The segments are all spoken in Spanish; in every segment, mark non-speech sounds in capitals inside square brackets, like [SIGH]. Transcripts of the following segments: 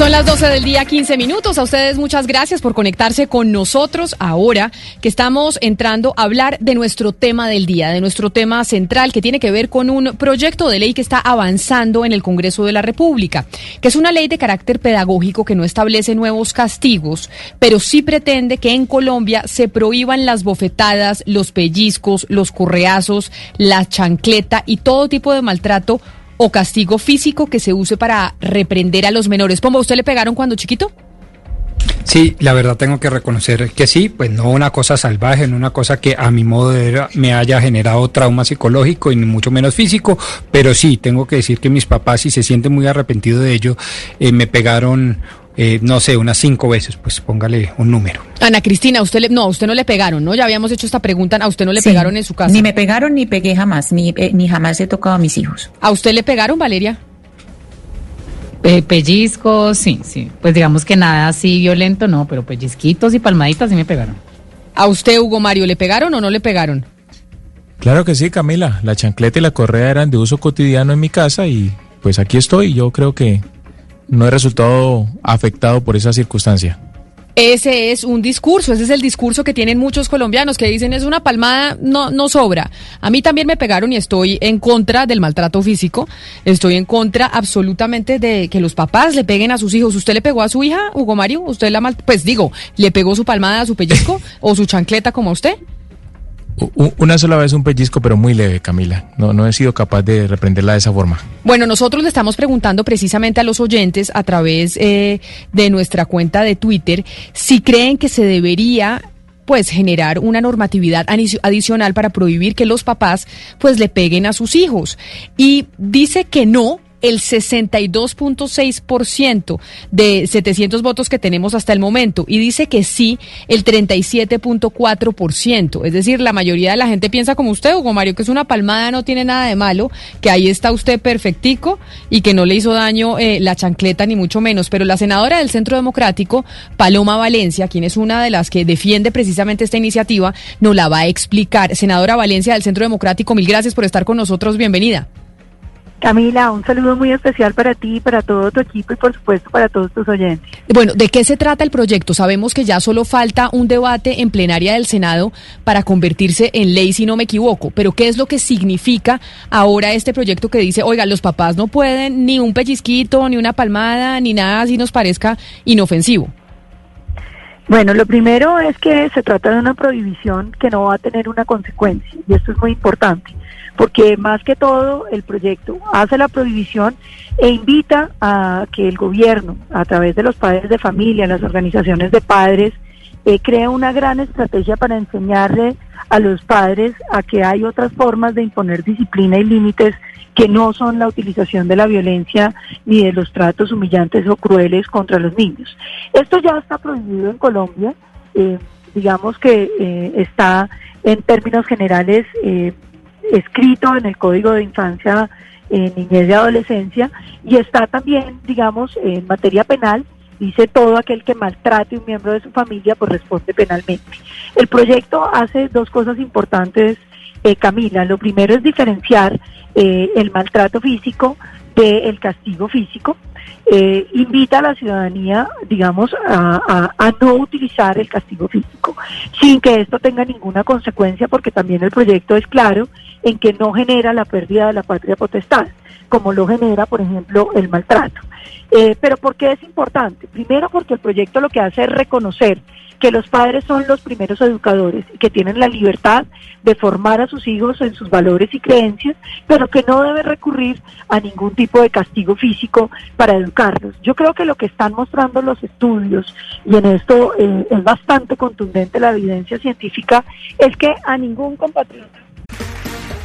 Son las 12 del día, 15 minutos. A ustedes muchas gracias por conectarse con nosotros ahora que estamos entrando a hablar de nuestro tema del día, de nuestro tema central que tiene que ver con un proyecto de ley que está avanzando en el Congreso de la República, que es una ley de carácter pedagógico que no establece nuevos castigos, pero sí pretende que en Colombia se prohíban las bofetadas, los pellizcos, los correazos, la chancleta y todo tipo de maltrato o castigo físico que se use para reprender a los menores. Pombo, ¿usted le pegaron cuando chiquito? Sí, la verdad tengo que reconocer que sí, pues no una cosa salvaje, no una cosa que a mi modo de ver me haya generado trauma psicológico y mucho menos físico, pero sí, tengo que decir que mis papás, si se sienten muy arrepentidos de ello, eh, me pegaron eh, no sé, unas cinco veces, pues póngale un número. Ana Cristina, usted le, no, a usted no le pegaron, ¿no? Ya habíamos hecho esta pregunta, a usted no le Sí, pegaron en su casa. Ni me pegaron ni pegué jamás, ni, eh, ni jamás he tocado a mis hijos. ¿A usted le pegaron, Valeria? Pe- pellizcos, sí, sí. Pues digamos que nada así violento, no, pero pellizquitos y palmaditas sí me pegaron. ¿A usted, Hugo Mario, le pegaron o no le pegaron? Claro que sí, Camila. La chancleta y la correa eran de uso cotidiano en mi casa y pues aquí estoy. Yo creo que no he resultado afectado por esa circunstancia. Ese es un discurso, ese es el discurso que tienen muchos colombianos que dicen es una palmada, no, no sobra. A mí también me pegaron y estoy en contra del maltrato físico, estoy en contra absolutamente de que los papás le peguen a sus hijos. ¿Usted le pegó a su hija, Hugo Mario? ¿Usted la mal, pues digo, le pegó su palmada a su pellizco [LAUGHS] o su chancleta como a usted? Una sola vez un pellizco, pero muy leve, Camila. No, no he sido capaz de reprenderla de esa forma. Bueno, nosotros le estamos preguntando precisamente a los oyentes a través eh, de nuestra cuenta de Twitter si creen que se debería pues generar una normatividad adicional para prohibir que los papás pues le peguen a sus hijos. Y dice que no el 62.6% de 700 votos que tenemos hasta el momento y dice que sí el 37.4%. Es decir, la mayoría de la gente piensa como usted, Hugo Mario, que es una palmada, no tiene nada de malo, que ahí está usted perfectico y que no le hizo daño eh, la chancleta ni mucho menos. Pero la senadora del Centro Democrático, Paloma Valencia, quien es una de las que defiende precisamente esta iniciativa, nos la va a explicar. Senadora Valencia del Centro Democrático, mil gracias por estar con nosotros. Bienvenida. Camila, un saludo muy especial para ti, para todo tu equipo y por supuesto para todos tus oyentes. Bueno, ¿de qué se trata el proyecto? Sabemos que ya solo falta un debate en plenaria del Senado para convertirse en ley, si no me equivoco. Pero ¿qué es lo que significa ahora este proyecto que dice, oiga, los papás no pueden ni un pellizquito, ni una palmada, ni nada así nos parezca inofensivo? Bueno, lo primero es que se trata de una prohibición que no va a tener una consecuencia y esto es muy importante porque más que todo el proyecto hace la prohibición e invita a que el gobierno, a través de los padres de familia, las organizaciones de padres, eh, cree una gran estrategia para enseñarle a los padres a que hay otras formas de imponer disciplina y límites que no son la utilización de la violencia ni de los tratos humillantes o crueles contra los niños. Esto ya está prohibido en Colombia, eh, digamos que eh, está en términos generales eh, escrito en el Código de Infancia, eh, Niñez y Adolescencia y está también, digamos, en materia penal, dice todo aquel que maltrate a un miembro de su familia, pues responde penalmente. El proyecto hace dos cosas importantes, eh, Camila. Lo primero es diferenciar eh, el maltrato físico del castigo físico. eh, invita a la ciudadanía, digamos, a, a, no utilizar el castigo físico, sin que esto tenga ninguna consecuencia, porque también el proyecto es claro en que no genera la pérdida de la patria potestad, como lo genera, por ejemplo, el maltrato. Eh, pero ¿por qué es importante? Primero porque el proyecto lo que hace es reconocer que los padres son los primeros educadores y que tienen la libertad de formar a sus hijos en sus valores y creencias, pero que no debe recurrir a ningún tipo de castigo físico para educarlos. Yo creo que lo que están mostrando los estudios, y en esto eh, es bastante contundente la evidencia científica, es que a ningún compatriota.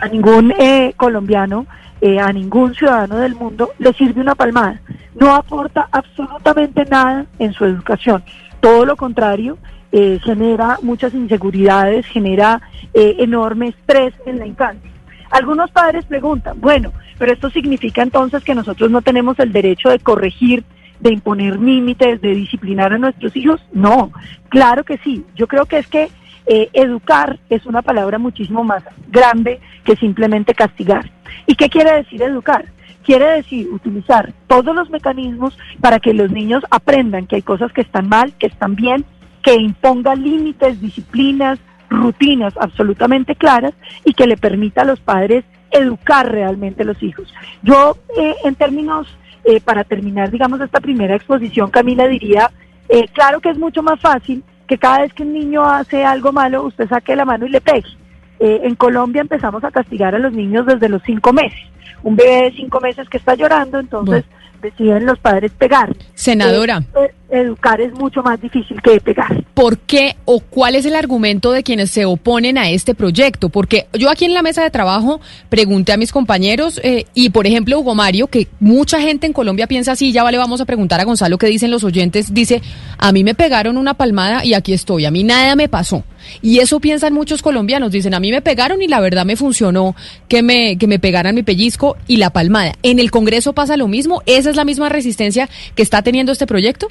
A ningún eh, colombiano, eh, a ningún ciudadano del mundo le sirve una palmada. No aporta absolutamente nada en su educación. Todo lo contrario, eh, genera muchas inseguridades, genera eh, enorme estrés en la infancia. Algunos padres preguntan, bueno, pero esto significa entonces que nosotros no tenemos el derecho de corregir, de imponer límites, de disciplinar a nuestros hijos. No, claro que sí. Yo creo que es que eh, educar es una palabra muchísimo más grande que simplemente castigar. ¿Y qué quiere decir educar? Quiere decir utilizar todos los mecanismos para que los niños aprendan que hay cosas que están mal, que están bien que imponga límites, disciplinas, rutinas absolutamente claras y que le permita a los padres educar realmente a los hijos. Yo, eh, en términos, eh, para terminar, digamos, esta primera exposición, Camila diría, eh, claro que es mucho más fácil que cada vez que un niño hace algo malo, usted saque la mano y le pegue. en Colombia empezamos a castigar a los niños desde los cinco meses. Un bebé de cinco meses que está llorando, entonces deciden los padres pegar. Senadora. Eh, eh, educar es mucho más difícil que pegar. ¿Por qué o cuál es el argumento de quienes se oponen a este proyecto? Porque yo aquí en la mesa de trabajo pregunté a mis compañeros eh, y, por ejemplo, Hugo Mario, que mucha gente en Colombia piensa así, ya vale, vamos a preguntar a Gonzalo qué dicen los oyentes, dice, a mí me pegaron una palmada y aquí estoy, a mí nada me pasó. Y eso piensan muchos colombianos, dicen, a mí me pegaron y la verdad me funcionó que me, que me pegaran mi pellizco y la palmada. ¿En el Congreso pasa lo mismo? ¿Esa es la misma resistencia que está teniendo este proyecto?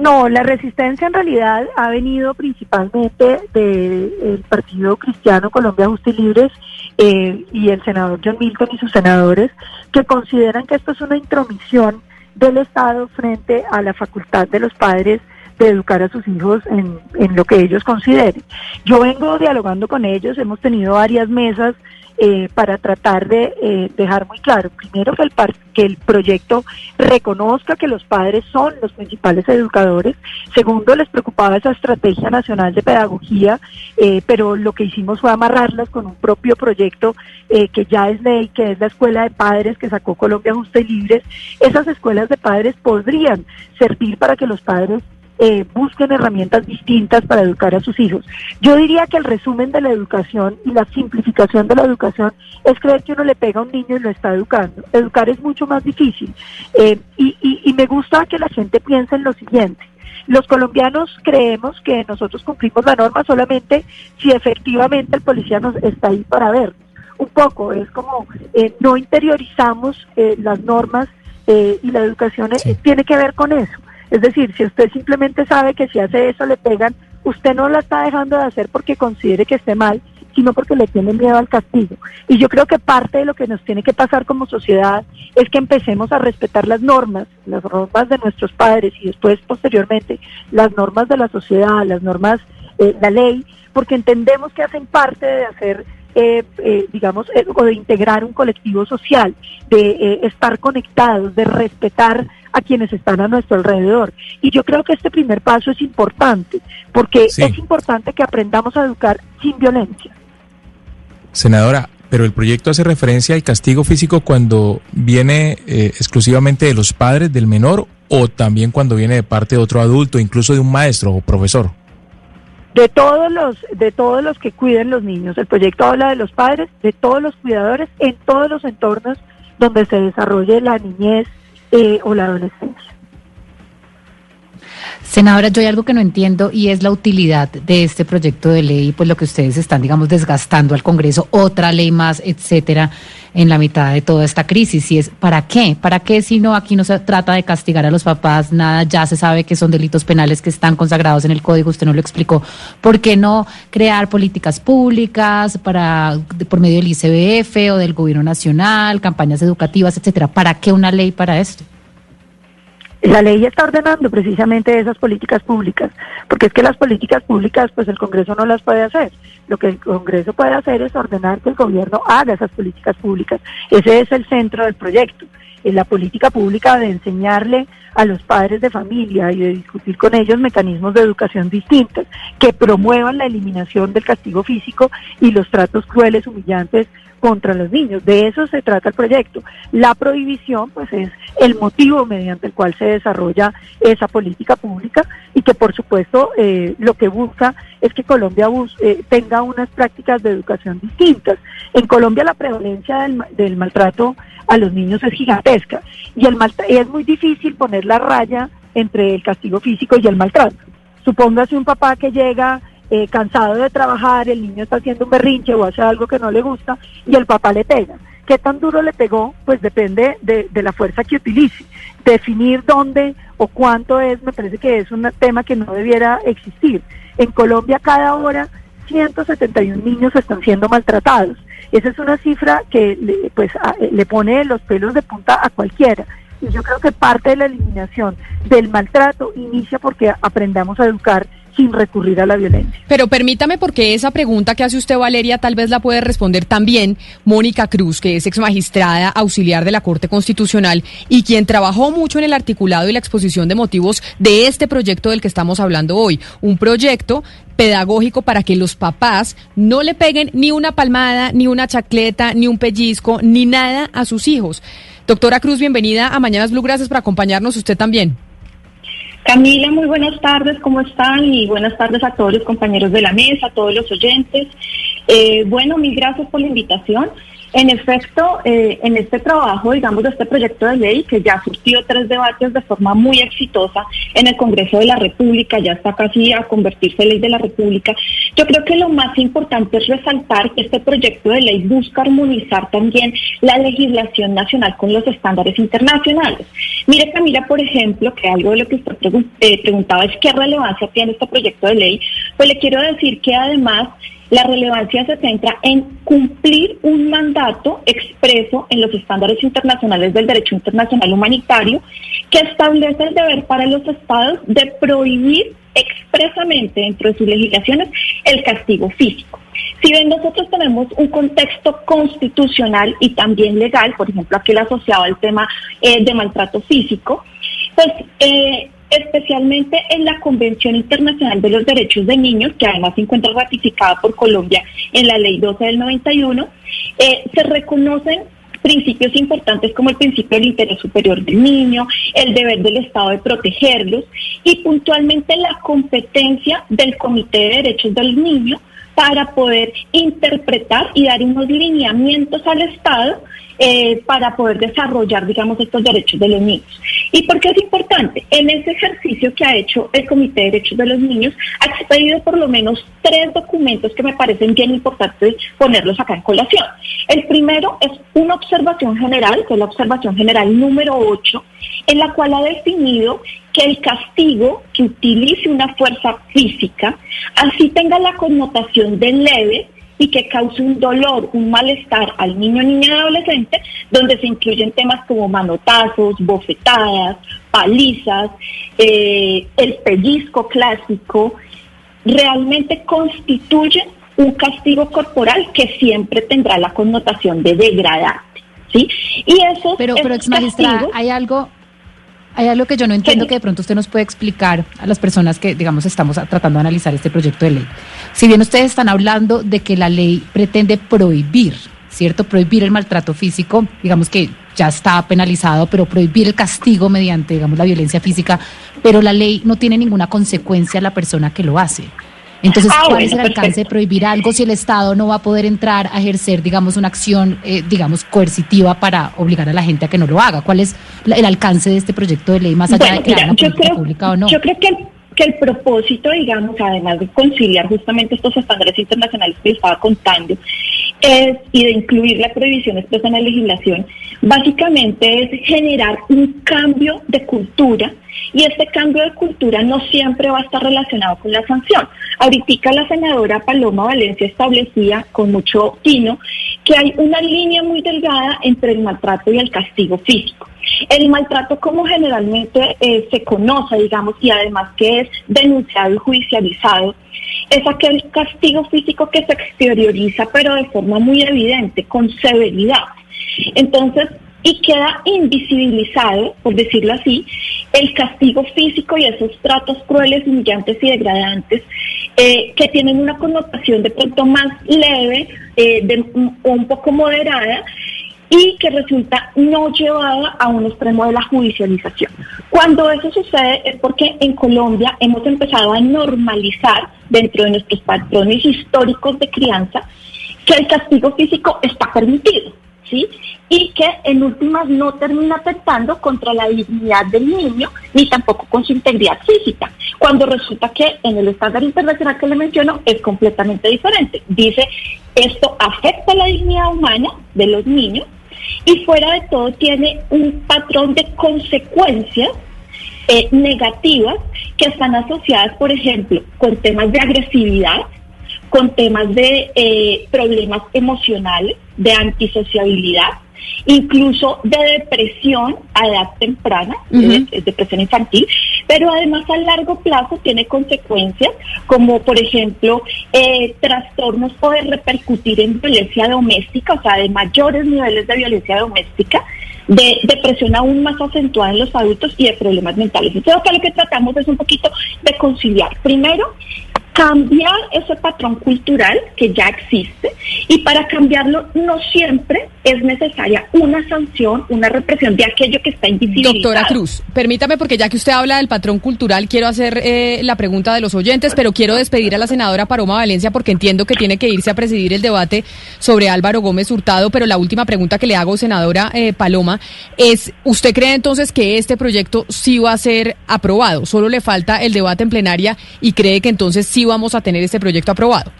No, la resistencia en realidad ha venido principalmente del Partido Cristiano Colombia Justa y Libres eh, y el senador John Milton y sus senadores, que consideran que esto es una intromisión del Estado frente a la facultad de los padres de educar a sus hijos en, en lo que ellos consideren. Yo vengo dialogando con ellos, hemos tenido varias mesas eh, para tratar de eh, dejar muy claro, primero que el, que el proyecto reconozca que los padres son los principales educadores, segundo les preocupaba esa estrategia nacional de pedagogía, eh, pero lo que hicimos fue amarrarlas con un propio proyecto que ya es ley, que es la escuela de padres que sacó Colombia Justa y Libres. Esas escuelas de padres podrían servir para que los padres eh, busquen herramientas distintas para educar a sus hijos. Yo diría que el resumen de la educación y la simplificación de la educación es creer que uno le pega a un niño y lo está educando. Educar es mucho más difícil. Eh, y, y me gusta que la gente piense en lo siguiente. Los colombianos creemos que nosotros cumplimos la norma solamente si efectivamente el policía nos está ahí para vernos. Un poco, es como eh, no interiorizamos las normas y la educación tiene que ver con eso. Es decir, si usted simplemente sabe que si hace eso le pegan, usted no la está dejando de hacer porque considere que esté mal, sino porque le tiene miedo al castigo. Y yo creo que parte de lo que nos tiene que pasar como sociedad es que empecemos a respetar las normas, las normas de nuestros padres y después posteriormente las normas de la sociedad, las normas, eh, la ley, porque entendemos que hacen parte de hacer eh, eh, digamos, o de integrar un colectivo social, de estar conectados, de respetar a quienes están a nuestro alrededor. Y yo creo que este primer paso es importante, porque es importante que aprendamos a educar sin violencia. Senadora, pero el proyecto hace referencia al castigo físico cuando viene eh, exclusivamente de los padres del menor o también cuando viene de parte de otro adulto, incluso de un maestro o profesor. De todos los de todos los que cuiden los niños. El proyecto habla de los padres, de todos los cuidadores en todos los entornos donde se desarrolle la niñez, eh, o la adolescencia. Senadora, yo hay algo que no entiendo y es la utilidad de este proyecto de ley, pues lo que ustedes están, digamos, desgastando al Congreso, otra ley más, etcétera, en la mitad de toda esta crisis. Y es, ¿para qué? ¿Para qué si no aquí no se trata de castigar a los papás? Nada, ya se sabe que son delitos penales que están consagrados en el código, usted no lo explicó. ¿Por qué no crear políticas públicas para por medio del ICBF o del gobierno nacional, campañas educativas, etcétera? ¿Para qué una ley para esto? La ley está ordenando precisamente esas políticas públicas, porque es que las políticas públicas, pues el Congreso no las puede hacer. Lo que el Congreso puede hacer es ordenar que el gobierno haga esas políticas públicas. Ese es el centro del proyecto. Es la política pública de enseñarle a los padres de familia y de discutir con ellos mecanismos de educación distintos que promuevan la eliminación del castigo físico y los tratos crueles, humillantes contra los niños. De eso se trata el proyecto. La prohibición, pues, es el motivo mediante el cual se desarrolla esa política pública y que, por supuesto, eh, lo que busca es que Colombia eh, tenga unas prácticas de educación distintas. En Colombia la prevalencia del, del maltrato a los niños es gigantesca y el es muy difícil poner la raya entre el castigo físico y el maltrato. Supóngase un papá que llega eh, cansado de trabajar, el niño está haciendo un berrinche o hace algo que no le gusta y el papá le pega. ¿Qué tan duro le pegó? Pues depende de, la fuerza que utilice. Definir dónde o cuánto es, me parece que es un tema que no debiera existir. En Colombia cada hora 171 niños están siendo maltratados. Esa es una cifra que le, pues, le pone los pelos de punta a cualquiera. Y yo creo que parte de la eliminación del maltrato inicia porque aprendamos a educar sin recurrir a la violencia. Pero permítame porque esa pregunta que hace usted, Valeria, tal vez la puede responder también Mónica Cruz, que es ex magistrada auxiliar de la Corte Constitucional y quien trabajó mucho en el articulado y la exposición de motivos de este proyecto del que estamos hablando hoy. Un proyecto pedagógico para que los papás no le peguen ni una palmada, ni una chacleta, ni un pellizco, ni nada a sus hijos. Doctora Cruz, bienvenida a Mañanas Blue. Gracias por acompañarnos usted también. Camila, muy buenas tardes, ¿cómo están? Y buenas tardes a todos los compañeros de la mesa, a todos los oyentes. Eh, bueno, mil gracias por la invitación. En efecto, eh, en este trabajo, digamos, de este proyecto de ley, que ya surtió tres debates de forma muy exitosa en el Congreso de la República, ya está casi a convertirse en ley de la República, yo creo que lo más importante es resaltar que este proyecto de ley busca armonizar también la legislación nacional con los estándares internacionales. Mire, Camila, por ejemplo, que algo de lo que usted eh, preguntaba es qué relevancia tiene este proyecto de ley, pues le quiero decir que además la relevancia se centra en cumplir un mandato expreso en los estándares internacionales del derecho internacional humanitario que establece el deber para los estados de prohibir expresamente dentro de sus legislaciones el castigo físico. Si bien nosotros tenemos un contexto constitucional y también legal, por ejemplo, aquel asociado al tema eh, de maltrato físico, pues eh, especialmente en la Convención Internacional de los Derechos de Niños, que además se encuentra ratificada por Colombia en la Ley 12 del 91, eh, se reconocen principios importantes como el principio del interés superior del niño, el deber del Estado de protegerlos y puntualmente la competencia del Comité de Derechos del Niño para poder interpretar y dar unos lineamientos al Estado eh, para poder desarrollar, digamos, estos derechos de los niños. ¿Y por qué es importante? En ese ejercicio que ha hecho el Comité de Derechos de los Niños, ha expedido por lo menos tres documentos que me parecen bien importantes ponerlos acá en colación. El primero es una observación general, que es la observación general número 8, en la cual ha definido que el castigo que utilice una fuerza física, así tenga la connotación de leve, y que cause un dolor, un malestar al niño, niña y adolescente, donde se incluyen temas como manotazos, bofetadas, palizas, eh, el pellizco clásico, realmente constituyen un castigo corporal que siempre tendrá la connotación de degradante. ¿sí? Y eso pero, pero ex magistrada, hay algo hay algo que yo no entiendo que de pronto usted nos puede explicar a las personas que, digamos, estamos tratando de analizar este proyecto de ley. Si bien ustedes están hablando de que la ley pretende prohibir, ¿cierto? Prohibir el maltrato físico, digamos que ya está penalizado, pero prohibir el castigo mediante, digamos, la violencia física, pero la ley no tiene ninguna consecuencia a la persona que lo hace. Entonces, Ah, ¿cuál bueno, es el alcance de prohibir algo si el Estado no va a poder entrar a ejercer, digamos, una acción, eh, digamos, coercitiva para obligar a la gente a que no lo haga? ¿Cuál es la- el alcance de este proyecto de ley más allá Bueno, de crear mira, una política creo, pública o no? yo creo que el, que el propósito, digamos, además de conciliar justamente estos estándares internacionales que estaba contando, es, y de incluir la prohibición expresa en la legislación, básicamente es generar un cambio de cultura y este cambio de cultura no siempre va a estar relacionado con la sanción. Ahorita la senadora Paloma Valencia establecía con mucho tino que hay una línea muy delgada entre el maltrato y el castigo físico. El maltrato como generalmente eh, se conoce, digamos, y además que es denunciado y judicializado, es aquel castigo físico que se exterioriza pero de forma muy evidente, con severidad. Entonces, y queda invisibilizado, por decirlo así, el castigo físico y esos tratos crueles, humillantes y degradantes eh, que tienen una connotación de pronto más leve eh, de- o un poco moderada y que resulta no llevada a un extremo de la judicialización. Cuando eso sucede es porque en Colombia hemos empezado a normalizar dentro de nuestros patrones históricos de crianza que el castigo físico está permitido, ¿sí? Y que en últimas no termina afectando contra la dignidad del niño ni tampoco con su integridad física, cuando resulta que en el estándar internacional que le menciono es completamente diferente. Dice, esto afecta la dignidad humana de los niños y fuera de todo tiene un patrón de consecuencias eh, negativas que están asociadas, por ejemplo, con temas de agresividad, con temas de eh, problemas emocionales, de antisociabilidad, incluso de depresión a edad temprana, depresión infantil, pero además a largo plazo tiene consecuencias como, por ejemplo, eh, trastornos puede repercutir en violencia doméstica, o sea, de mayores niveles de violencia doméstica, de depresión aún más acentuada en los adultos y de problemas mentales. Entonces, lo que tratamos es un poquito de conciliar. Primero, cambiar ese patrón cultural que ya existe y para cambiarlo no siempre es necesaria una sanción, una represión de aquello que está invisibilizado. Doctora Cruz, permítame porque ya que usted habla del patrón cultural, quiero hacer eh, la pregunta de los oyentes, pero quiero despedir a la senadora Paloma Valencia porque entiendo que tiene que irse a presidir el debate sobre Álvaro Gómez Hurtado, pero la última pregunta que le hago, senadora eh, Paloma, es, ¿usted cree entonces que este proyecto sí va a ser aprobado? Solo le falta el debate en plenaria y cree que entonces sí vamos a tener este proyecto aprobado.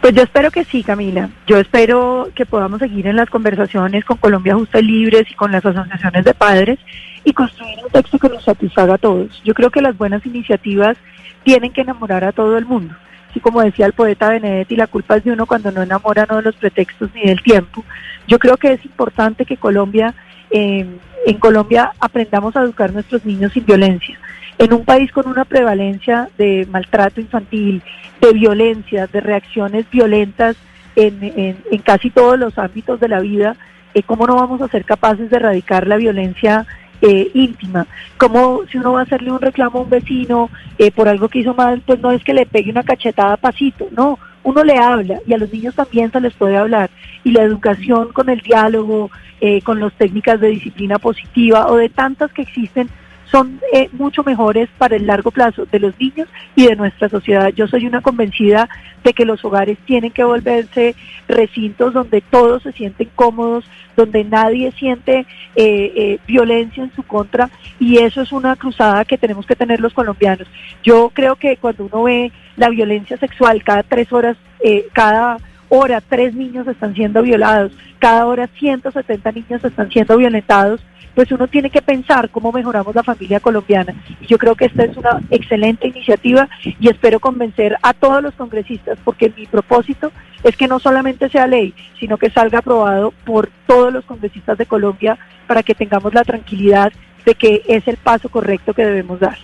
Pues yo espero que sí, Camila. Yo espero que podamos seguir en las conversaciones con Colombia Justa y Libres y con las asociaciones de padres y construir un texto que nos satisfaga a todos. Yo creo que las buenas iniciativas tienen que enamorar a todo el mundo. Así como decía el poeta Benedetti, la culpa es de uno cuando no enamora no de los pretextos ni del tiempo. Yo creo que es importante que Colombia, eh, en Colombia aprendamos a educar a nuestros niños sin violencia. En un país con una prevalencia de maltrato infantil, de violencia, de reacciones violentas en, en- casi todos los ámbitos de la vida, eh, ¿cómo no vamos a ser capaces de erradicar la violencia eh, íntima? ¿Cómo si uno va a hacerle un reclamo a un vecino eh, por algo que hizo mal, pues no es que le pegue una cachetada pasito, no, uno le habla y a los niños también se les puede hablar. Y la educación con el diálogo, eh, con las técnicas de disciplina positiva o de tantas que existen, son eh, mucho mejores para el largo plazo de los niños y de nuestra sociedad. Yo soy una convencida de que los hogares tienen que volverse recintos donde todos se sienten cómodos, donde nadie siente eh, eh, violencia en su contra y eso es una cruzada que tenemos que tener los colombianos. Yo creo que cuando uno ve la violencia sexual cada tres horas, eh, cada hora tres niños están siendo violados, cada hora 170 niños están siendo violentados, pues uno tiene que pensar cómo mejoramos la familia colombiana. Y yo creo que esta es una excelente iniciativa y espero convencer a todos los congresistas, porque mi propósito es que no solamente sea ley, sino que salga aprobado por todos los congresistas de Colombia para que tengamos la tranquilidad de que es el paso correcto que debemos dar.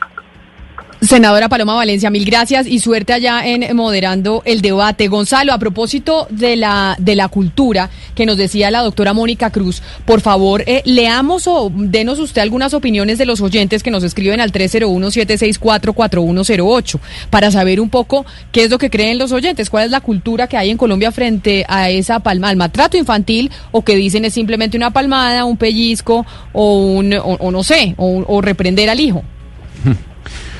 Senadora Paloma Valencia, mil gracias y suerte allá en moderando el debate. Gonzalo, a propósito de la, de la cultura que nos decía la doctora Mónica Cruz, por favor, eh, leamos o denos usted algunas opiniones de los oyentes que nos escriben al 301-764-4108 para saber un poco qué es lo que creen los oyentes, cuál es la cultura que hay en Colombia frente a esa palma, al maltrato infantil o que dicen es simplemente una palmada, un pellizco o, un, o, no sé, o, o reprender al hijo. [LAUGHS]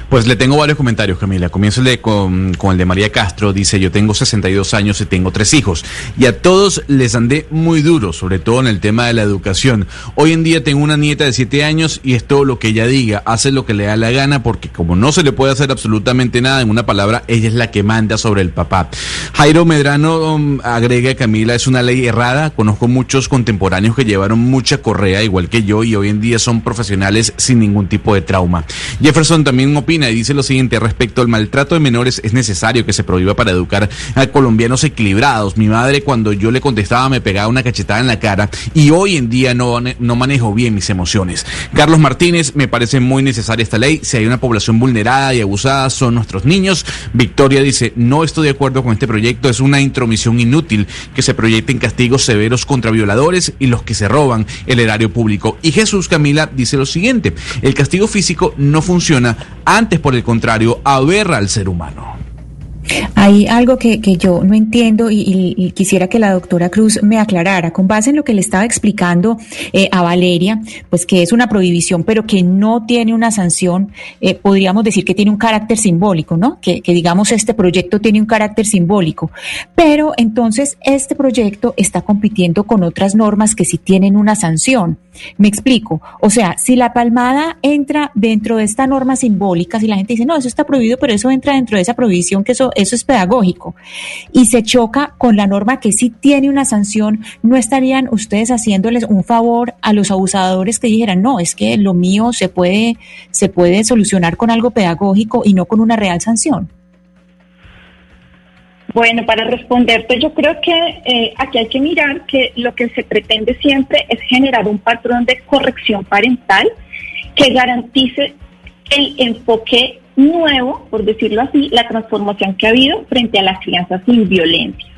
Pues le tengo varios comentarios, Camila. Comienzo con, con el de María Castro. Dice, yo tengo 62 años y tengo tres hijos. Y a todos les andé muy duro, sobre todo en el tema de la educación. Hoy en día tengo una nieta de 7 años y es todo lo que ella diga. Hace lo que le da la gana porque como no se le puede hacer absolutamente nada, en una palabra, ella es la que manda sobre el papá. Jairo Medrano um, agrega, Camila, es una ley errada. Conozco muchos contemporáneos que llevaron mucha correa, igual que yo, y hoy en día son profesionales sin ningún tipo de trauma. Jefferson también opina y dice lo siguiente, respecto al maltrato de menores, es necesario que se prohíba para educar a colombianos equilibrados. Mi madre cuando yo le contestaba me pegaba una cachetada en la cara y hoy en día no, no manejo bien mis emociones. Carlos Martínez, me parece muy necesaria esta ley. Si hay una población vulnerada y abusada son nuestros niños. Victoria dice, no estoy de acuerdo con este proyecto, es una intromisión inútil que se proyecten castigos severos contra violadores y los que se roban el erario público. Y Jesús Camila dice lo siguiente, el castigo físico no funciona, antes por el contrario, aberra al ser humano. Hay algo que, que yo no entiendo y, quisiera que la doctora Cruz me aclarara. Con base en lo que le estaba explicando eh, a Valeria, pues que es una prohibición, pero que no tiene una sanción, eh, podríamos decir que tiene un carácter simbólico, ¿no? Que, que digamos este proyecto tiene un carácter simbólico. Pero entonces este proyecto está compitiendo con otras normas que sí tienen una sanción. Me explico. O sea, si la palmada entra dentro de esta norma simbólica, si la gente dice, no, eso está prohibido, pero eso entra dentro de esa prohibición, que eso, eso es pedagógico, y se choca con la norma que sí tiene una sanción, ¿no estarían ustedes haciéndoles un favor a los abusadores que dijeran, no, es que lo mío se puede, se puede solucionar con algo pedagógico y no con una real sanción? Bueno, para responderte, yo creo que eh, aquí hay que mirar que lo que se pretende siempre es generar un patrón de corrección parental que garantice el enfoque nuevo, por decirlo así, la transformación que ha habido frente a la crianza sin violencia.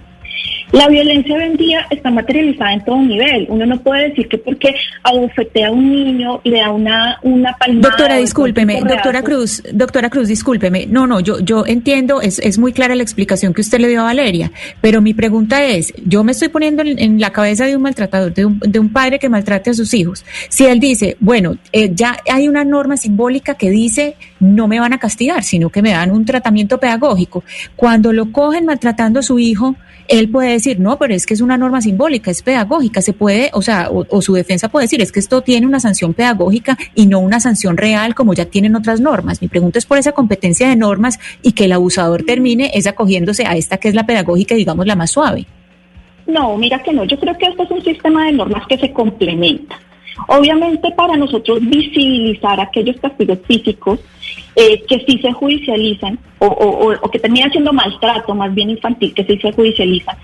La violencia hoy en día está materializada en todo nivel. Uno no puede decir que porque abofetea a un niño y le da una, una palmada. Doctora, discúlpeme, doctora Cruz, doctora Cruz, discúlpeme. No, no, yo, yo entiendo, es, es muy clara la explicación que usted le dio a Valeria, pero mi pregunta es, yo me estoy poniendo en, en la cabeza de un maltratador, de un, de un padre que maltrate a sus hijos. Si él dice, bueno, eh, ya hay una norma simbólica que dice, no me van a castigar, sino que me dan un tratamiento pedagógico. Cuando lo cogen maltratando a su hijo, él puede decir, no, pero es que es una norma simbólica, es pedagógica, se puede, o sea, o, su defensa puede decir, es que esto tiene una sanción pedagógica y no una sanción real como ya tienen otras normas. Mi pregunta es por esa competencia de normas y que el abusador termine es acogiéndose a esta que es la pedagógica, digamos, la más suave. No, mira que no. Yo creo que esto es un sistema de normas que se complementa. Obviamente para nosotros visibilizar aquellos castigos físicos eh, que sí se judicializan o, o- que terminan siendo maltrato más bien infantil, que sí se judicializan,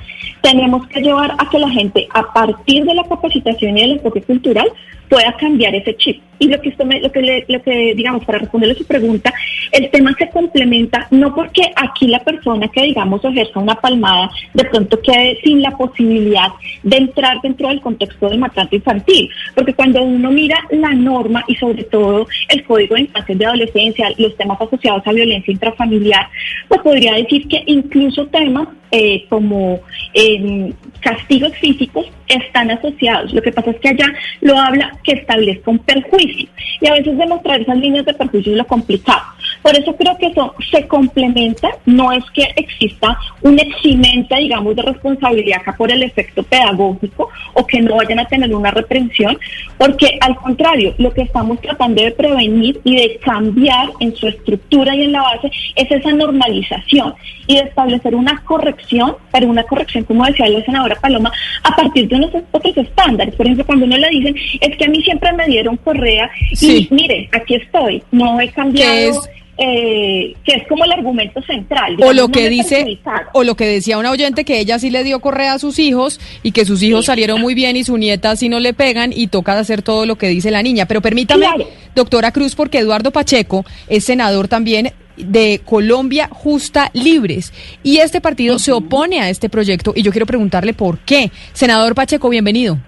tenemos que llevar a que la gente a partir de la capacitación y del enfoque cultural pueda cambiar ese chip. Y lo que usted me- lo que lo que digamos para responderle a su pregunta, el tema se complementa no porque aquí la persona que digamos ejerza una palmada de pronto quede sin la posibilidad de entrar dentro del contexto del maltrato infantil, porque cuando uno mira la norma y sobre todo el código de infancia y de adolescencia, los temas asociados a violencia intrafamiliar, pues podría decir que incluso temas eh, como eh, castigos físicos están asociados. Lo que pasa es que allá lo habla que establezca un perjuicio y a veces demostrar esas líneas de perjuicio es lo complicado. Por eso creo que eso se complementa, no es que exista una eximente, digamos, de responsabilidad acá por el efecto pedagógico o que no vayan a tener una reprensión, porque al contrario, lo que estamos tratando de prevenir y de cambiar en su estructura y en la base es esa normalización y de establecer una corrección, pero una corrección, como decía la senadora Paloma, a partir de unos otros estándares. Por ejemplo, cuando uno le dicen, es que a mí siempre me dieron correa Sí. y mire, aquí estoy, no he cambiado. Que es- eh, que es como el argumento central. O lo que dice, o lo que decía una oyente que ella sí le dio correa a sus hijos y que sus hijos salieron muy bien y su nieta sí no le pegan y toca hacer todo lo que dice la niña. Pero permítame, Claro. doctora Cruz, porque Eduardo Pacheco es senador también de Colombia Justa Libres y este partido se opone a este proyecto y yo quiero preguntarle por qué. Senador Pacheco, bienvenido.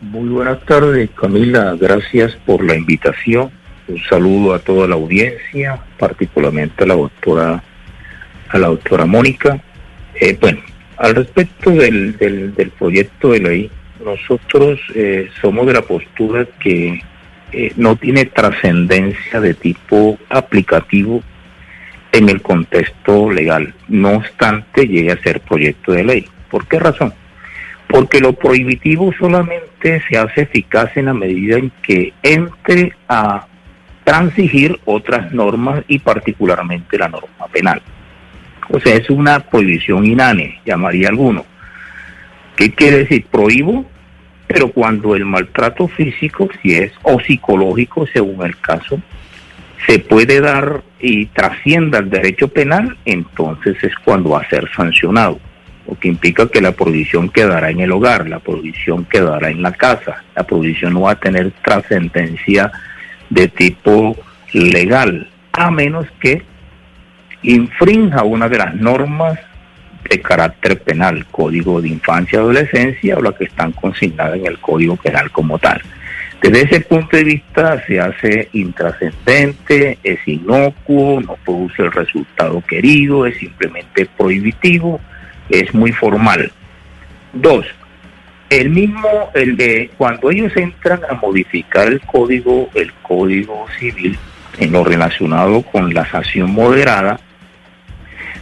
Muy buenas tardes, Camila. Gracias por la invitación. Un saludo a toda la audiencia, particularmente a la doctora, a la doctora Mónica. Eh, bueno, al respecto del, del, proyecto de ley, nosotros eh, somos de la postura que eh, no tiene trascendencia de tipo aplicativo en el contexto legal. No obstante, llegue a ser proyecto de ley. ¿Por qué razón? Porque lo prohibitivo solamente se hace eficaz en la medida en que entre a transigir otras normas y particularmente la norma penal. O sea, es una prohibición inane, llamaría alguno. ¿Qué quiere decir? Prohíbo, pero cuando el maltrato físico, si es, o psicológico, según el caso, se puede dar y trascienda el derecho penal, entonces es cuando va a ser sancionado, lo que implica que la prohibición quedará en el hogar, la prohibición quedará en la casa, la prohibición no va a tener trascendencia de tipo legal, a menos que infrinja una de las normas de carácter penal, Código de Infancia y Adolescencia o las que están consignadas en el Código Penal como tal. Desde ese punto de vista se hace intrascendente, es inocuo, no produce el resultado querido, es simplemente prohibitivo, es muy formal. Dos, el mismo, el de cuando ellos entran a modificar el código, el código civil, en lo relacionado con la sanción moderada,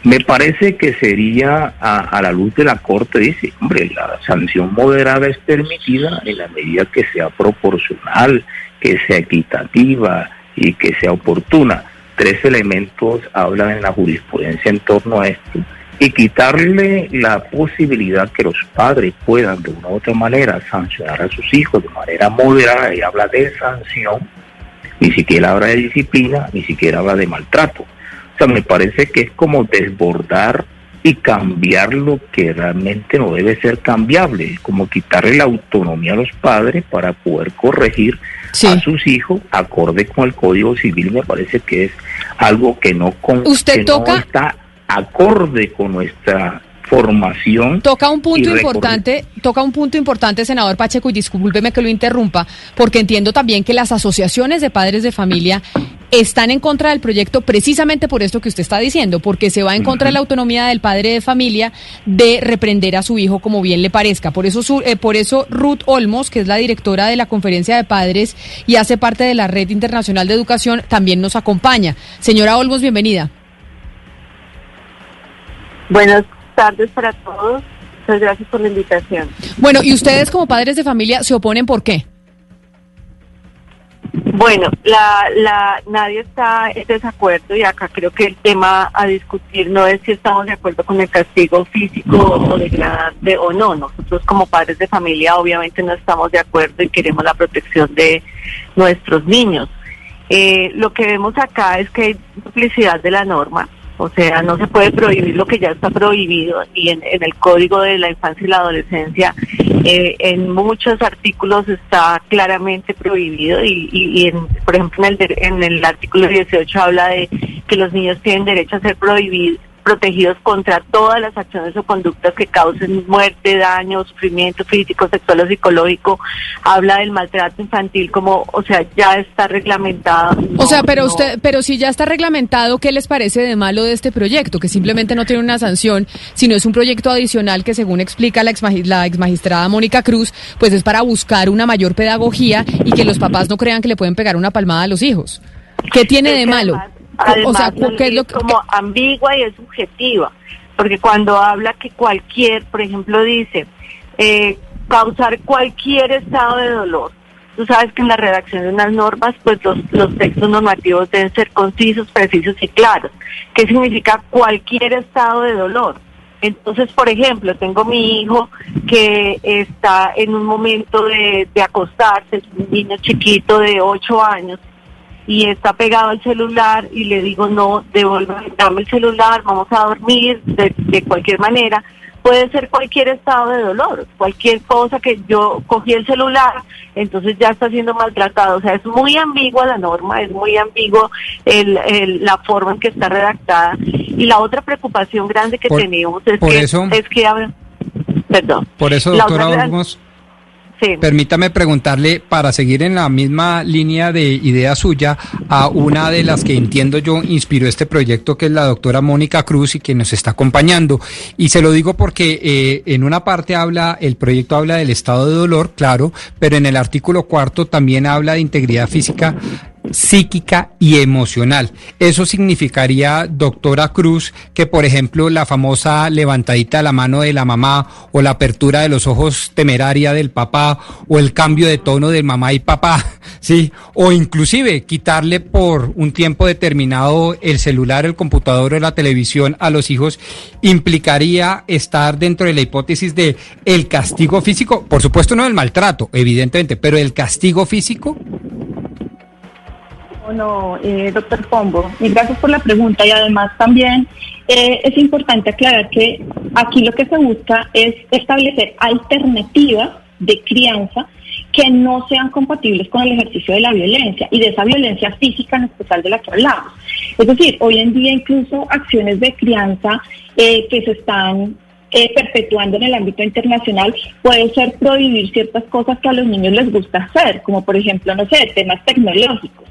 me parece que sería a, la luz de la Corte, dice, hombre, la sanción moderada es permitida en la medida que sea proporcional, que sea equitativa y que sea oportuna. Tres elementos hablan en la jurisprudencia en torno a esto. Y quitarle la posibilidad que los padres puedan de una u otra manera sancionar a sus hijos de manera moderada, y habla de sanción, ni siquiera habla de disciplina, ni siquiera habla de maltrato me parece que es como desbordar y cambiar lo que realmente no debe ser cambiable, como quitarle la autonomía a los padres para poder corregir a sus hijos acorde con el Código Civil, me parece que es algo que no, con, ¿Usted toca? está acorde con nuestra formación. Toca un punto importante, toca un punto importante, senador Pacheco, y discúlpeme que lo interrumpa, porque entiendo también que las asociaciones de padres de familia están en contra del proyecto precisamente por esto que usted está diciendo, porque se va en contra de la autonomía del padre de familia de reprender a su hijo como bien le parezca. Por eso, eh, por eso Ruth Olmos, que es la directora de la Conferencia de Padres y hace parte de la Red Internacional de Educación, también nos acompaña. Señora Olmos, bienvenida. Buenas tardes para todos. Muchas gracias por la invitación. Bueno, ¿y ustedes como padres de familia se oponen por qué? Bueno, la, la, nadie está en desacuerdo y acá creo que el tema a discutir no es si estamos de acuerdo con el castigo físico o degradante o no. Nosotros como padres de familia obviamente no estamos de acuerdo y queremos la protección de nuestros niños. Eh, lo que vemos acá es que hay duplicidad de la norma. O sea, no se puede prohibir lo que ya está prohibido y en, el Código de la Infancia y la Adolescencia. Eh, en muchos artículos está claramente prohibido y, y, en, por ejemplo en el, en el artículo 18 habla de que los niños tienen derecho a ser prohibidos protegidos contra todas las acciones o conductas que causen muerte, daño, sufrimiento físico, sexual o psicológico. Habla del maltrato infantil como, o sea, ya está reglamentado. o sea, pero usted, pero si ya está reglamentado, ¿qué les parece de malo de este proyecto? Que simplemente no tiene una sanción, sino es un proyecto adicional que, según explica la ex, la ex magistrada Mónica Cruz, pues es para buscar una mayor pedagogía y que los papás no crean que le pueden pegar una palmada a los hijos. ¿Qué tiene de malo? O sea, ¿qué es lo que, como ambigua y es subjetiva, porque cuando habla que cualquier, por ejemplo, dice eh, causar cualquier estado de dolor. Tú sabes que en la redacción de unas normas, pues los, los textos normativos deben ser concisos, precisos y claros. ¿Qué significa cualquier estado de dolor? Entonces, por ejemplo, tengo mi hijo que está en un momento de, de acostarse, es un niño chiquito de 8 años, y está pegado al celular y le digo, no, devuélvame, dame el celular, vamos a dormir de, de cualquier manera, puede ser cualquier estado de dolor, cualquier cosa que yo cogí el celular, entonces ya está siendo maltratado. O sea, es muy ambigua la norma, es muy ambiguo el, el, la forma en que está redactada. Y la otra preocupación grande que tenemos es que, es que, perdón. Por eso, doctora, Permítame preguntarle, para seguir en la misma línea de idea suya, a una de las que entiendo yo inspiró este proyecto, que es la doctora Mónica Cruz y que nos está acompañando. Y se lo digo porque eh, en una parte habla, el proyecto habla del estado de dolor, claro, pero en el artículo cuarto también habla de integridad física psíquica y emocional. Eso significaría, doctora Cruz, que por ejemplo la famosa levantadita de la mano de la mamá o la apertura de los ojos temeraria del papá o el cambio de tono de mamá y papá, [LAUGHS] sí, o inclusive quitarle por un tiempo determinado el celular, el computador o la televisión a los hijos implicaría estar dentro de la hipótesis de el castigo físico, por supuesto no el maltrato, evidentemente, pero el castigo físico no, eh, doctor Pombo, y gracias por la pregunta y además también eh, es importante aclarar que aquí lo que se busca es establecer alternativas de crianza que no sean compatibles con el ejercicio de la violencia y de esa violencia física en especial de la que hablamos. Es decir, hoy en día incluso acciones de crianza eh, que se están eh, perpetuando en el ámbito internacional puede ser prohibir ciertas cosas que a los niños les gusta hacer, como por ejemplo, no sé, temas tecnológicos.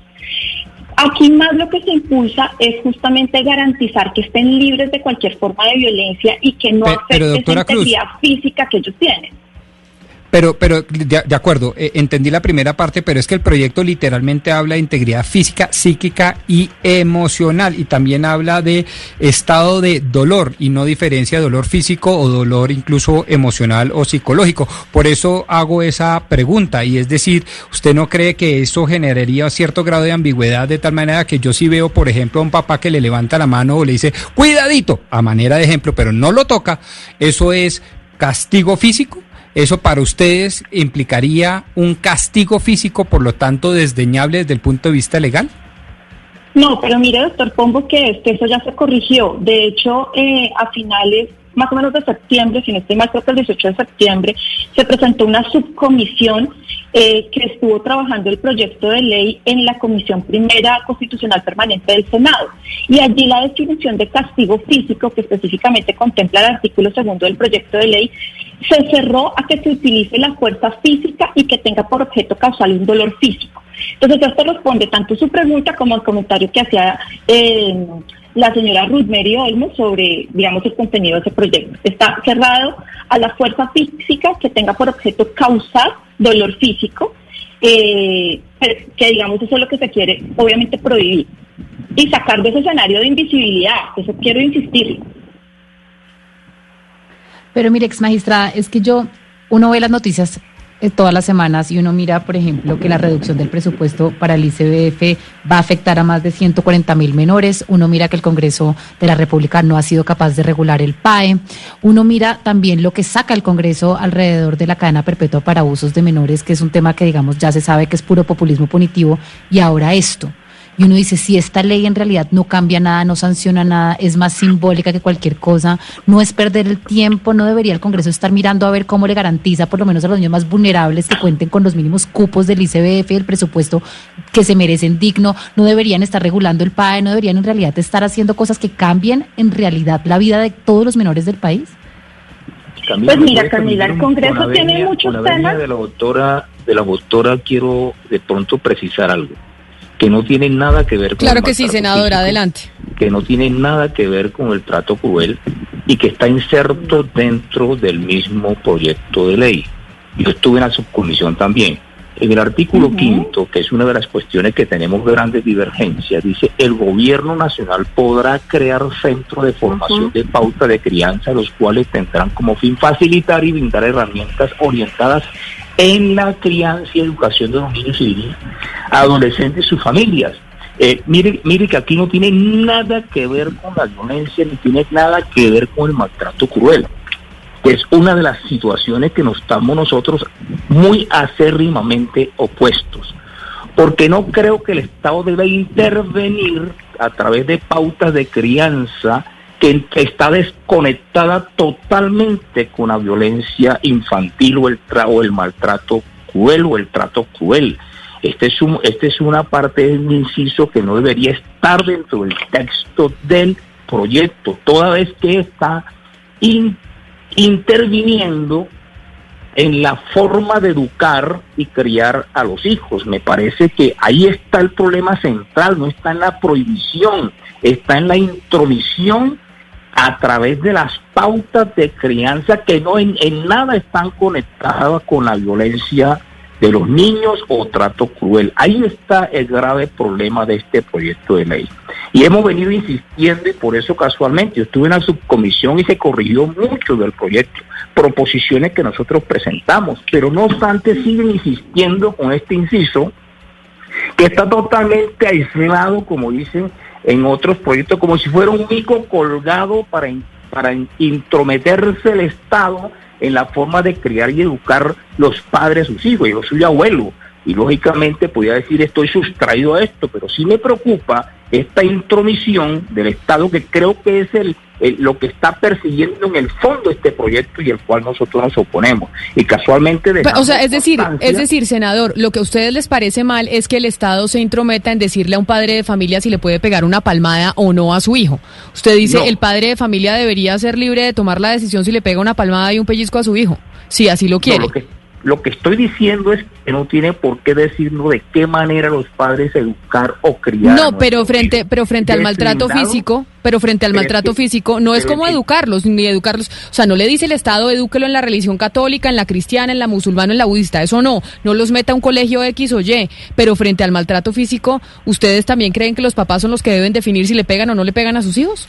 Aquí más lo que se impulsa es justamente garantizar que estén libres de cualquier forma de violencia y que no afecte la integridad física que ellos tienen. Pero, pero de, acuerdo, eh, entendí la primera parte, pero es que el proyecto literalmente habla de integridad física, psíquica y emocional y también habla de estado de dolor y no diferencia dolor físico o dolor incluso emocional o psicológico. Por eso hago esa pregunta y es decir, ¿usted no cree que eso generaría cierto grado de ambigüedad de tal manera que yo sí veo, por ejemplo, a un papá que le levanta la mano o le dice, cuidadito, a manera de ejemplo, pero no lo toca, eso es castigo físico? ¿Eso para ustedes implicaría un castigo físico, por lo tanto, desdeñable desde el punto de vista legal? No, pero mire, doctor Pombo, que, eso ya se corrigió. De hecho, eh, a finales más o menos de septiembre, si no estoy mal, creo que el 18 de septiembre, se presentó una subcomisión eh, que estuvo trabajando el proyecto de ley en la Comisión Primera Constitucional Permanente del Senado. Y allí la definición de castigo físico, que específicamente contempla el artículo segundo del proyecto de ley, se cerró a que se utilice la fuerza física y que tenga por objeto causal un dolor físico. Entonces, esto responde tanto su pregunta como el comentario que hacía eh, la señora Ruth Mary Olmo sobre, digamos, el contenido de ese proyecto. Está cerrado a la fuerza física que tenga por objeto causar dolor físico, eh, que digamos eso es lo que se quiere, obviamente, prohibir. Y sacar de ese escenario de invisibilidad, eso quiero insistir. Pero mire, ex magistrada, es que yo, uno ve las noticias todas las semanas y uno mira, por ejemplo, que la reducción del presupuesto para el ICBF va a afectar a más de 140 mil menores, uno mira que el Congreso de la República no ha sido capaz de regular el PAE, uno mira también lo que saca el Congreso alrededor de la cadena perpetua para abusos de menores, que es un tema que digamos ya se sabe que es puro populismo punitivo, y ahora esto y uno dice, si esta ley en realidad no cambia nada, no sanciona nada, es más simbólica que cualquier cosa, no es perder el tiempo, no debería el Congreso estar mirando a ver cómo le garantiza por lo menos a los niños más vulnerables que cuenten con los mínimos cupos del ICBF, el presupuesto que se merecen digno, no deberían estar regulando el PAE, no deberían en realidad estar haciendo cosas que cambien en realidad la vida de todos los menores del país. pues mira, Camila, el Congreso tiene muchos temas. De la doctora, de la doctora quiero de pronto precisar algo que no tiene nada que ver con Claro que sí, senadora, adelante. Que no tiene nada que ver con el trato cruel y que está inserto dentro del mismo proyecto de ley. Yo estuve en la subcomisión también. En el artículo quinto, que es una de las cuestiones que tenemos grandes divergencias, dice el gobierno nacional podrá crear centros de formación de pauta de crianza, los cuales tendrán como fin facilitar y brindar herramientas orientadas en la crianza y educación de los niños y niñas, adolescentes y sus familias. Eh, mire, mire que aquí no tiene nada que ver con la violencia, ni tiene nada que ver con el maltrato cruel. Es una de las situaciones que nos estamos nosotros muy acérrimamente opuestos. Porque no creo que el Estado debe intervenir a través de pautas de crianza que está desconectada totalmente con la violencia infantil o el, o el maltrato cruel o el trato cruel. Este es, un, este es una parte de un inciso que no debería estar dentro del texto del proyecto, toda vez que está interviniendo en la forma de educar y criar a los hijos. Me parece que ahí está el problema central, no está en la prohibición, está en la intromisión a través de las pautas de crianza que no en, nada están conectadas con la violencia de los niños o trato cruel. Ahí está el grave problema de este proyecto de ley. Y hemos venido insistiendo y por eso casualmente yo estuve en la subcomisión y se corrigió mucho del proyecto, proposiciones que nosotros presentamos, pero no obstante siguen insistiendo con este inciso que está totalmente aislado, como dicen en otros proyectos, como si fuera un mico colgado para, para intrometerse el Estado en la forma de criar y educar los padres sus hijos. Yo soy abuelo y lógicamente podría decir estoy sustraído a esto, pero sí me preocupa esta intromisión del Estado que creo que es el, lo que está persiguiendo en el fondo este proyecto y el cual nosotros nos oponemos. Y casualmente... o sea, es decir, es decir, senador, lo que a ustedes les parece mal es que el Estado se intrometa en decirle a un padre de familia si le puede pegar una palmada o no a su hijo. Usted dice, el padre de familia debería ser libre de tomar la decisión si le pega una palmada y un pellizco a su hijo, si así lo quiere. Lo que estoy diciendo es que no tiene por qué decirnos de qué manera los padres educar o criar. No, pero frente, pero frente al maltrato físico, pero frente al maltrato físico, no es como educarlos, ni educarlos. O sea, no le dice el Estado, edúquelo en la religión católica, en la cristiana, en la musulmana, en la budista. Eso no, no los meta a un colegio X o Y. Pero frente al maltrato físico, ¿ustedes también creen que los papás son los que deben definir si le pegan o no le pegan a sus hijos?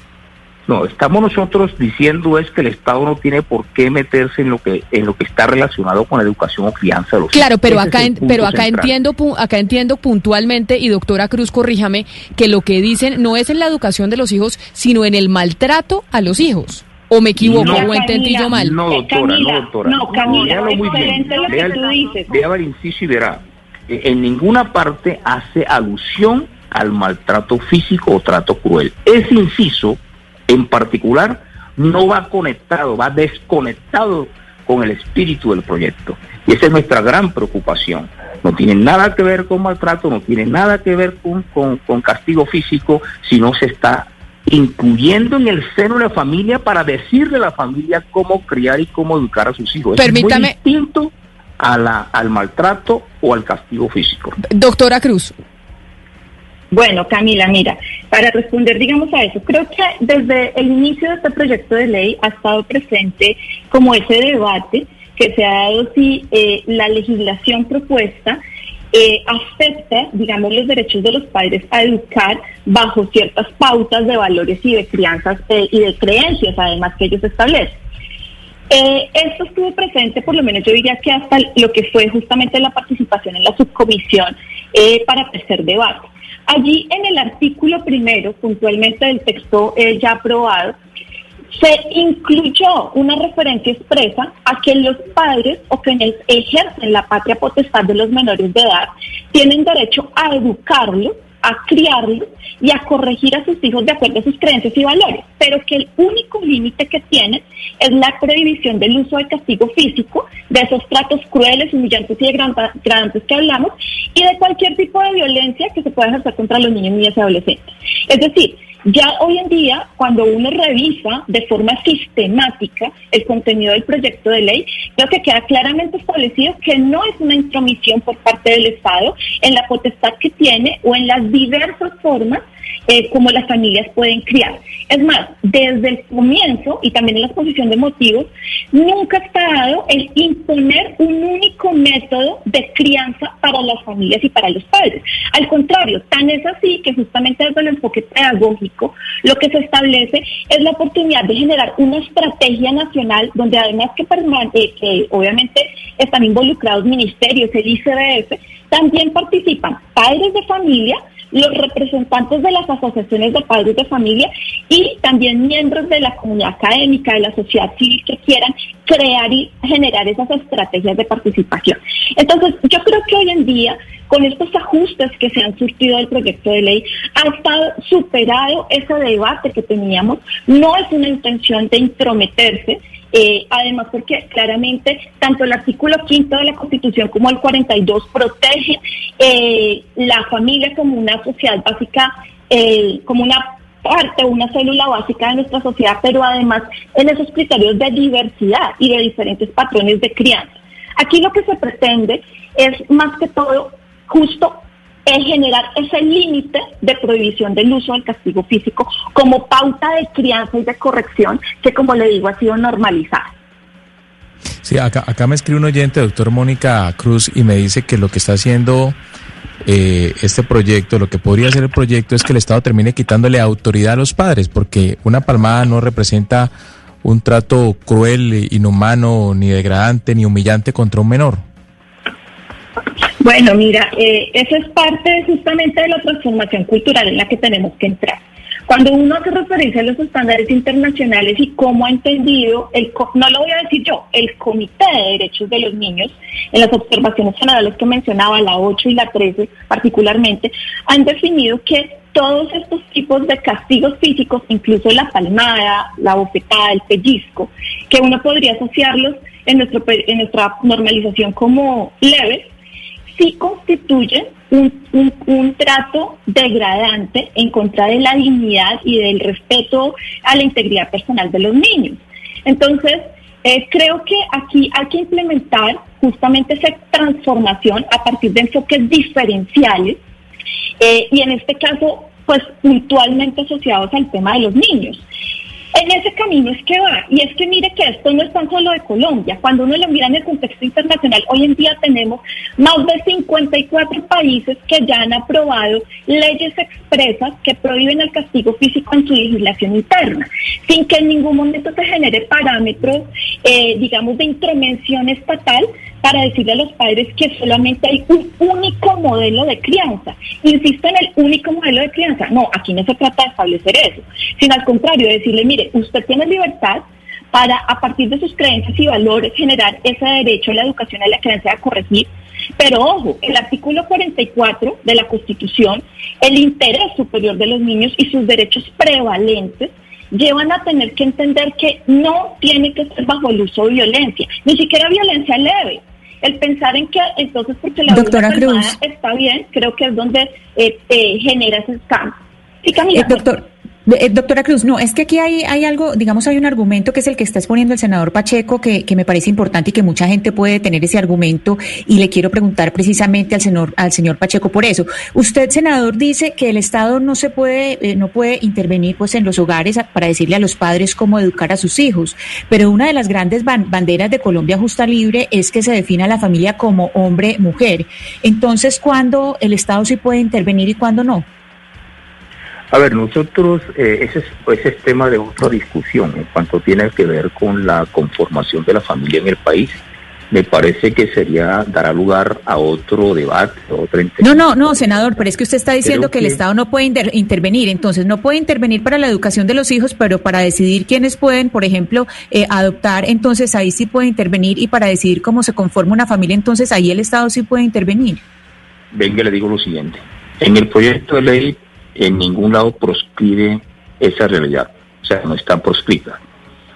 No, estamos nosotros diciendo es que el Estado no tiene por qué meterse en lo que en lo que está relacionado con la educación o crianza de los Claro, pero acá pero acá entiendo acá entiendo puntualmente y doctora Cruz corríjame que lo que dicen no es en la educación de los hijos, sino en el maltrato a los hijos. ¿O me equivoco o entendí yo mal? No, doctora, no, doctora. No, Camila, muy bien. Vea, vea el inciso y verá. Eh, en ninguna parte hace alusión al maltrato físico o trato cruel. Ese inciso en particular no va conectado, va desconectado con el espíritu del proyecto. Y esa es nuestra gran preocupación. No tiene nada que ver con maltrato, no tiene nada que ver con, con, castigo físico, sino se está incluyendo en el seno de la familia para decirle a la familia cómo criar y cómo educar a sus hijos. Permítame. Es muy distinto a la, al maltrato o al castigo físico. Doctora Cruz, bueno, Camila, mira, para responder, digamos, a eso, creo que desde el inicio de este proyecto de ley ha estado presente como ese debate que se ha dado si eh, la legislación propuesta eh, acepta, digamos, los derechos de los padres a educar bajo ciertas pautas de valores y de crianzas eh, y de creencias, además, que ellos establecen. esto estuvo presente, por lo menos yo diría que hasta lo que fue justamente la participación en la subcomisión para tercer debate. Allí en el artículo primero, puntualmente del texto eh, ya aprobado, se incluyó una referencia expresa a que los padres o quienes ejercen la patria potestad de los menores de edad tienen derecho a educarlos a criarlos y a corregir a sus hijos de acuerdo a sus creencias y valores, pero que el único límite que tienen es la prohibición del uso de castigo físico, de esos tratos crueles, humillantes y degradantes que hablamos, y de cualquier tipo de violencia que se pueda ejercer contra los niños, niñas y adolescentes. Es decir, ya hoy en día, cuando uno revisa de forma sistemática el contenido del proyecto de ley, creo que queda claramente establecido que no es una intromisión por parte del Estado en la potestad que tiene o en las diversas formas eh, como las familias pueden criar. Es más, desde el comienzo y también en la exposición de motivos, nunca está dado el imponer un único método de crianza para las familias y para los padres. Al contrario, tan es así que justamente desde el enfoque pedagógico, lo que se establece es la oportunidad de generar una estrategia nacional donde además que, eh, obviamente están involucrados ministerios, el ICBF, también participan padres de familia, los representantes de las asociaciones de padres de familia y también miembros de la comunidad académica, de la sociedad civil que quieran crear y generar esas estrategias de participación. Entonces, yo creo que hoy en día, con estos ajustes que se han surtido del proyecto de ley, ha estado superado ese debate que teníamos. No es una intención de intrometerse, eh, además, porque claramente tanto el artículo quinto de la Constitución como el 42 protege eh, la familia como una sociedad básica, eh, como una parte, una célula básica de nuestra sociedad, pero además en esos criterios de diversidad y de diferentes patrones de crianza. Aquí lo que se pretende es más que todo justo es generar ese límite de prohibición del uso del castigo físico como pauta de crianza y de corrección que, como le digo, ha sido normalizada. Sí, acá, acá me escribe un oyente, doctor Mónica Cruz, y me dice que lo que está haciendo eh, este proyecto, lo que podría ser el proyecto es que el Estado termine quitándole autoridad a los padres, porque una palmada no representa un trato cruel, inhumano, ni degradante, ni humillante contra un menor. Bueno, mira, eh, eso es parte justamente de la transformación cultural en la que tenemos que entrar. Cuando uno hace referencia a los estándares internacionales y cómo ha entendido, el, no lo voy a decir yo, el Comité de Derechos de los Niños, en las observaciones generales que mencionaba, la 8 y la 13 particularmente, han definido que todos estos tipos de castigos físicos, incluso la palmada, la bofetada, el pellizco, que uno podría asociarlos en, nuestro, en nuestra normalización como leves, sí constituyen un, trato degradante en contra de la dignidad y del respeto a la integridad personal de los niños. Entonces, eh, creo que aquí hay que implementar justamente esa transformación a partir de enfoques diferenciales eh, y en este caso, pues puntualmente asociados al tema de los niños. En ese camino es que va, y es que mire que esto no es tan solo de Colombia, cuando uno lo mira en el contexto internacional, hoy en día tenemos más de 54 países que ya han aprobado leyes expresas que prohíben el castigo físico en su legislación interna, sin que en ningún momento se genere parámetros, eh, digamos, de intervención estatal para decirle a los padres que solamente hay un único modelo de crianza. Insisto en el único modelo de crianza. No, aquí no se trata de establecer eso, sino al contrario, decirle, mire, usted tiene libertad para, a partir de sus creencias y valores, generar ese derecho a la educación, a la creencia a corregir. Pero ojo, el artículo 44 de la Constitución, el interés superior de los niños y sus derechos prevalentes llevan a tener que entender que no tiene que ser bajo el uso de violencia, ni siquiera violencia leve el pensar en que entonces porque la Doctora Cruz. está bien, creo que es donde eh, eh genera ese cambio. Sí, Camila, eh, doctor, eh, doctora Cruz, no, es que aquí hay, hay algo, digamos, hay un argumento que es el que está exponiendo el senador Pacheco, que, me parece importante y que mucha gente puede tener ese argumento, y le quiero preguntar precisamente al señor, al señor Pacheco por eso. Usted, senador, dice que el Estado no se puede, eh, no puede intervenir pues en los hogares para decirle a los padres cómo educar a sus hijos, pero una de las grandes banderas de Colombia Justa Libre es que se defina la familia como hombre-mujer. Entonces, ¿cuándo el Estado sí puede intervenir y cuándo no? A ver, nosotros, eh, ese, es, ese es tema de otra discusión en cuanto tiene que ver con la conformación de la familia en el país. Me parece que sería, dará lugar a otro debate, a otra No, no, no, senador, pero es que usted está diciendo que, el Estado no puede intervenir, entonces no puede intervenir para la educación de los hijos, pero para decidir quiénes pueden, por ejemplo, eh, adoptar, entonces ahí sí puede intervenir y para decidir cómo se conforma una familia, entonces ahí el Estado sí puede intervenir. Venga, le digo lo siguiente. En el proyecto de ley en ningún lado proscribe esa realidad, o sea, no está proscrita.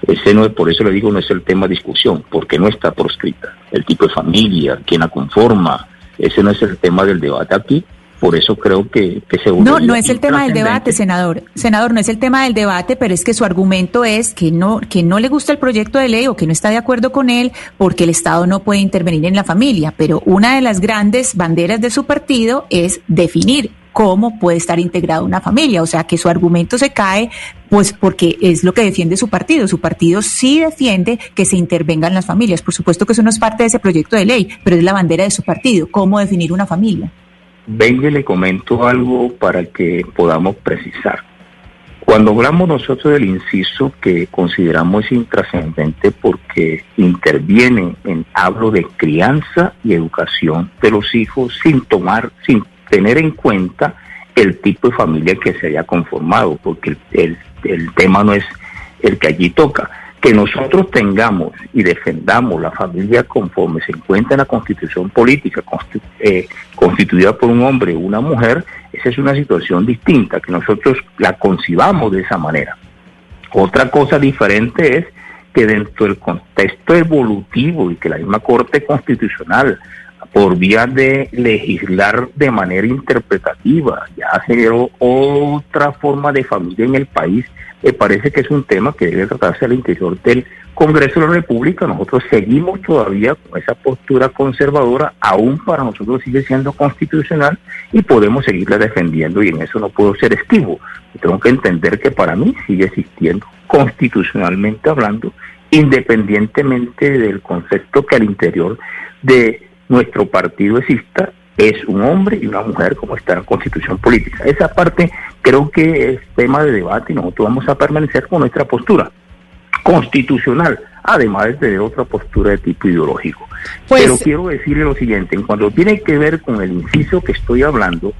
Ese no, por eso le digo, no es el tema de discusión, porque no está proscrita. El tipo de familia, quién la conforma, ese no es el tema del debate aquí. Por eso creo que, que se No, no es el tema del debate, senador. Senador, no es el tema del debate, pero es que su argumento es que no, que no le gusta el proyecto de ley o que no está de acuerdo con él porque el Estado no puede intervenir en la familia. Pero una de las grandes banderas de su partido es definir cómo puede estar integrada una familia. O sea, que su argumento se cae, pues porque es lo que defiende su partido. Su partido sí defiende que se intervengan las familias. Por supuesto que eso no es parte de ese proyecto de ley, pero es la bandera de su partido. ¿Cómo definir una familia? Venga, le comento algo para que podamos precisar. Cuando hablamos nosotros del inciso que consideramos intrascendente porque interviene en hablo de crianza y educación de los hijos sin tomar, sin tener en cuenta el tipo de familia que se haya conformado, porque el, tema no es el que allí toca. Que nosotros tengamos y defendamos la familia conforme se encuentra en la constitución política eh, constituida por un hombre o una mujer, esa es una situación distinta, que nosotros la concibamos de esa manera. Otra cosa diferente es que dentro del contexto evolutivo y que la misma Corte Constitucional por vía de legislar de manera interpretativa, ya generó otra forma de familia en el país, me parece que es un tema que debe tratarse al interior del Congreso de la República. Nosotros seguimos todavía con esa postura conservadora, aún para nosotros sigue siendo constitucional y podemos seguirla defendiendo y en eso no puedo ser esquivo. Tengo que entender que para mí sigue existiendo, constitucionalmente hablando, independientemente del concepto que al interior de nuestro partido exista, es un hombre y una mujer como está en la constitución política. Esa parte creo que es tema de debate y nosotros vamos a permanecer con nuestra postura constitucional, además de otra postura de tipo ideológico. Pues Pero quiero decirle lo siguiente, en cuanto tiene que ver con el inciso que estoy hablando,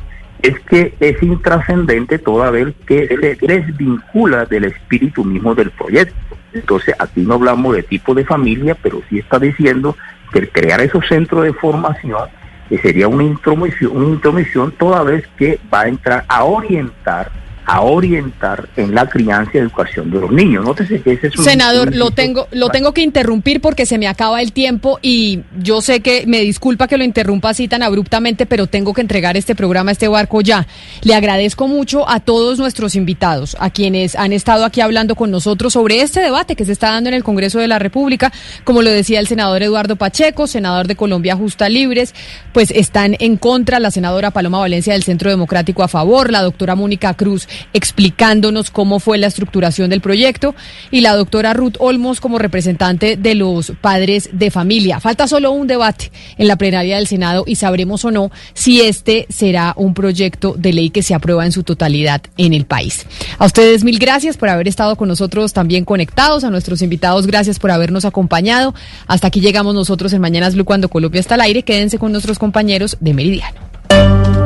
es que es intrascendente toda vez que se desvincula del espíritu mismo del proyecto. Entonces, aquí no hablamos de tipo de familia, pero sí está diciendo que crear esos centros de formación que sería una intromisión, una intromisión toda vez que va a entrar a orientar a orientar en la crianza y educación de los niños. Nótese que ese es un Senador, lo tengo lo tengo que interrumpir porque se me acaba el tiempo y yo sé que me disculpa que lo interrumpa así tan abruptamente, pero tengo que entregar este programa, este barco ya. Le agradezco mucho a todos nuestros invitados, a quienes han estado aquí hablando con nosotros sobre este debate que se está dando en el Congreso de la República, como lo decía el senador Eduardo Pacheco, senador de Colombia Justa Libres, pues están en contra la senadora Paloma Valencia del Centro Democrático a favor, la doctora Mónica Cruz explicándonos cómo fue la estructuración del proyecto y la doctora Ruth Olmos como representante de los padres de familia. Falta solo un debate en la plenaria del Senado y sabremos o no si este será un proyecto de ley que se aprueba en su totalidad en el país. A ustedes mil gracias por haber estado con nosotros también conectados, a nuestros invitados gracias por habernos acompañado. Hasta aquí llegamos nosotros en Mañanas Blue cuando Colombia está al aire. Quédense con nuestros compañeros de Meridiano.